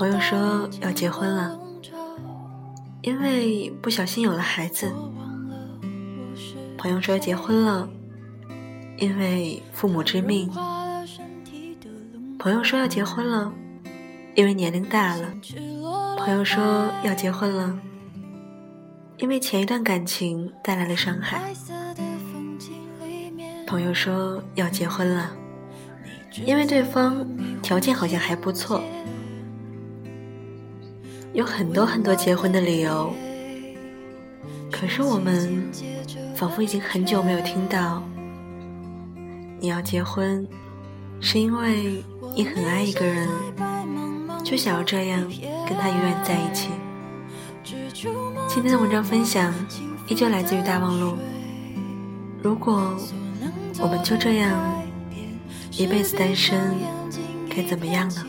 朋友说要结婚了，因为不小心有了孩子。朋友说结婚了，因为父母之命。朋友说要结婚了，因为年龄大了。朋友说要结婚了，因为前一段感情带来了伤害。朋友说要结婚了，因为对方条件好像还不错。有很多很多结婚的理由，可是我们仿佛已经很久没有听到你要结婚，是因为你很爱一个人，就想要这样跟他永远在一起。今天的文章分享依旧来自于大望路。如果我们就这样一辈子单身，该怎么样呢？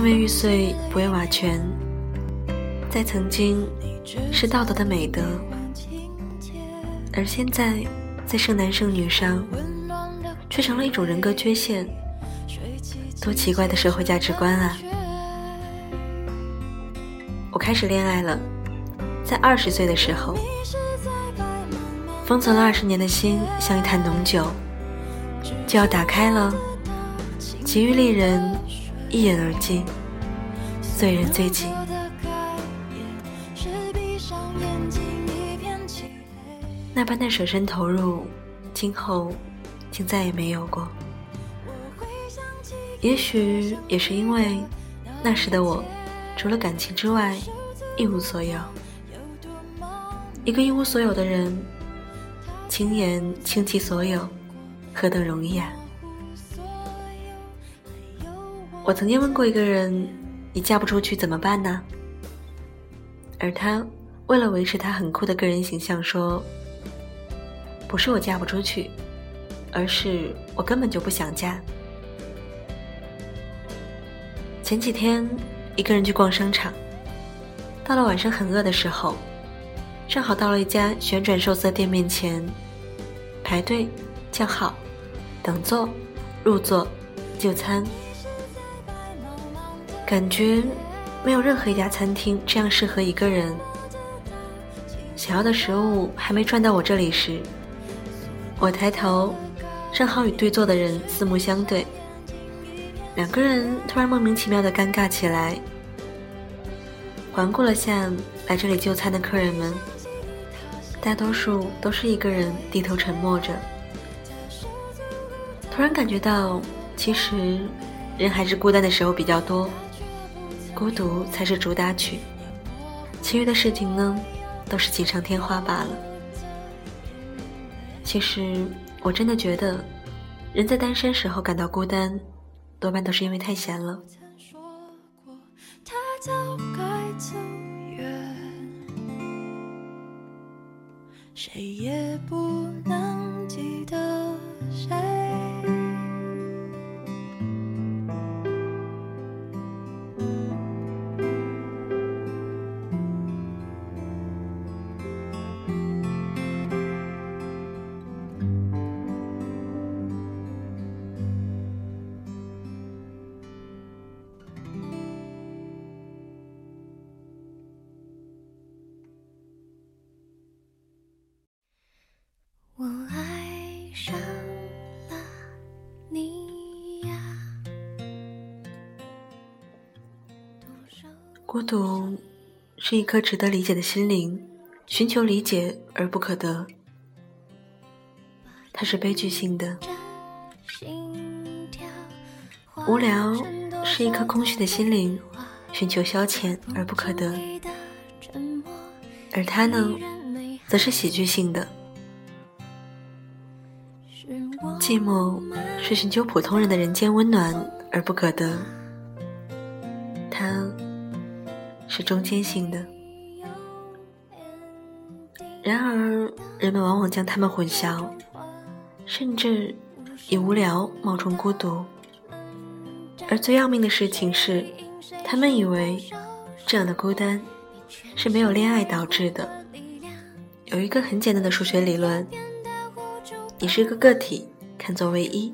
因为玉碎不为瓦全，在曾经是道德的美德，而现在在剩男剩女上，却成了一种人格缺陷。多奇怪的社会价值观啊！我开始恋爱了，在二十岁的时候，封存了二十年的心像一坛浓酒，就要打开了，急于利人。一饮而尽，醉人醉己。那般的舍身投入，今后竟再也没有过。也许也是因为那时的我，除了感情之外一无所有。一个一无所有的人，轻言倾其所有，何等容易啊！我曾经问过一个人：“你嫁不出去怎么办呢？”而他为了维持他很酷的个人形象，说：“不是我嫁不出去，而是我根本就不想嫁。”前几天一个人去逛商场，到了晚上很饿的时候，正好到了一家旋转寿司店面前，排队叫号、等座、入座、就餐。感觉没有任何一家餐厅这样适合一个人。想要的食物还没转到我这里时，我抬头，正好与对坐的人四目相对，两个人突然莫名其妙的尴尬起来。环顾了下来这里就餐的客人们，大多数都是一个人低头沉默着。突然感觉到，其实人还是孤单的时候比较多。孤独才是主打曲，其余的事情呢，都是锦上添花罢了。其实，我真的觉得，人在单身时候感到孤单，多半都是因为太闲了。谁也不能记得谁。孤独是一颗值得理解的心灵，寻求理解而不可得。它是悲剧性的。无聊是一颗空虚的心灵，寻求消遣而不可得；而它呢，则是喜剧性的。寂寞是寻求普通人的人间温暖而不可得，是中间性的。然而，人们往往将它们混淆，甚至以无聊冒充孤独。而最要命的事情是，他们以为这样的孤单是没有恋爱导致的。有一个很简单的数学理论：你是一个个体，看作唯一；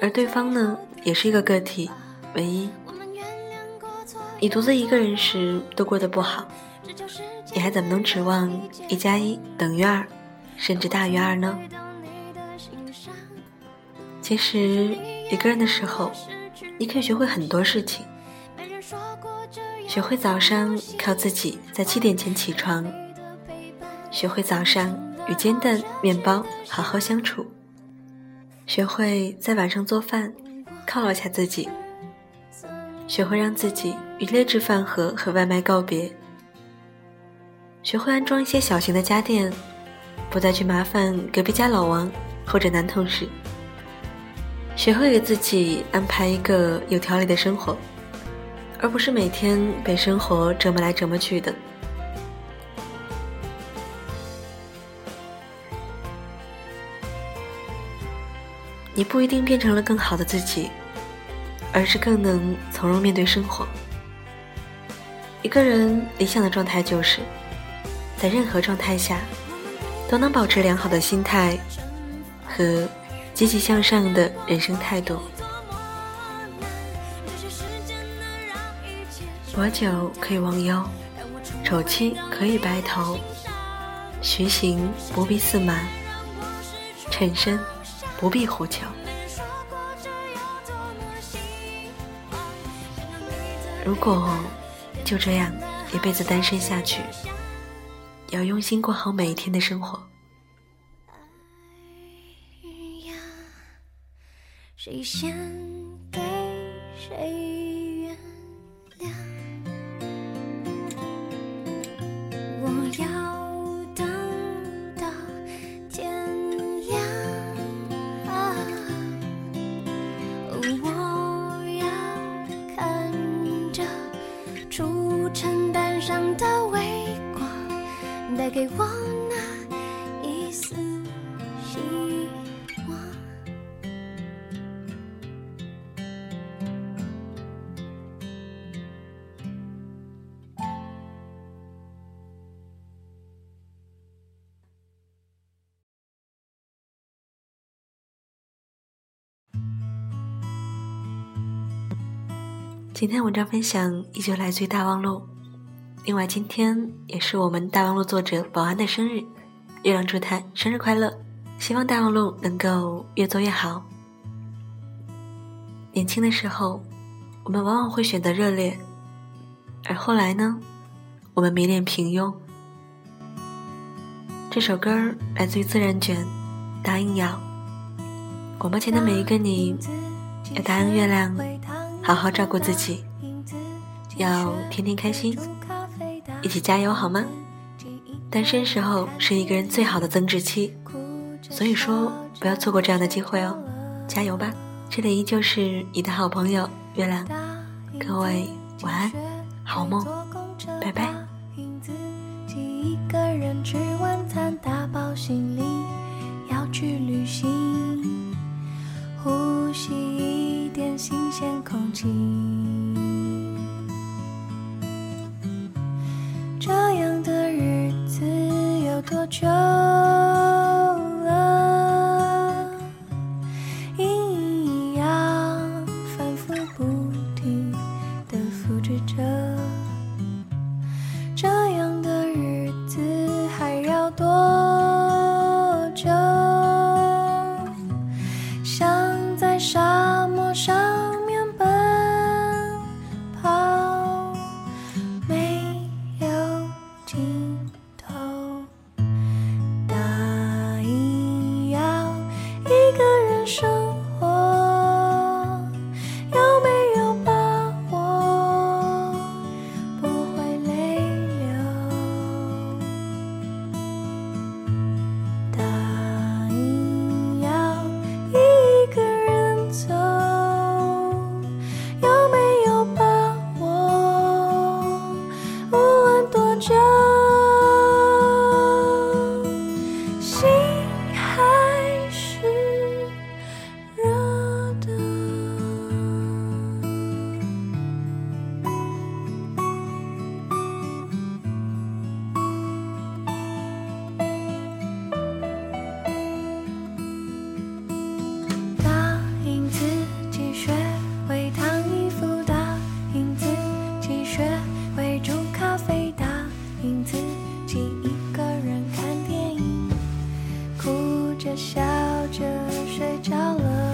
而对方呢，也是一个个体，唯一。你独自一个人时都过得不好，你还怎么能指望一加一等于二，甚至大于二呢？其实，一个人的时候。你可以学会很多事情，学会早上靠自己在七点前起床，学会早上与煎蛋、面包好好相处，学会在晚上做饭犒劳下自己，学会让自己与劣质饭盒和外卖告别，学会安装一些小型的家电，不再去麻烦隔壁家老王或者男同事。学会给自己安排一个有条理的生活，而不是每天被生活折磨来折磨去的。你不一定变成了更好的自己，而是更能从容面对生活。一个人理想的状态就是，在任何状态下，都能保持良好的心态和。积极向上的人生态度。薄酒可以忘忧，丑妻可以白头，徐行不必驷马，陈身不必胡求。如果就这样一辈子单身下去，要用心过好每一天的生活。谁先给谁今天文章分享依旧来自于大望路。另外，今天也是我们大望路作者保安的生日，月亮祝他生日快乐！希望大望路能够越做越好。年轻的时候，我们往往会选择热烈，而后来呢，我们迷恋平庸。这首歌来自于自然卷，答应要广播前的每一个你，要答应月亮。好好照顾自己，要天天开心，一起加油好吗？单身时候是一个人最好的增值期，所以说不要错过这样的机会哦，加油吧！这里依旧是你的好朋友月亮，各位晚安，好梦，拜拜。dream. 笑着睡着了。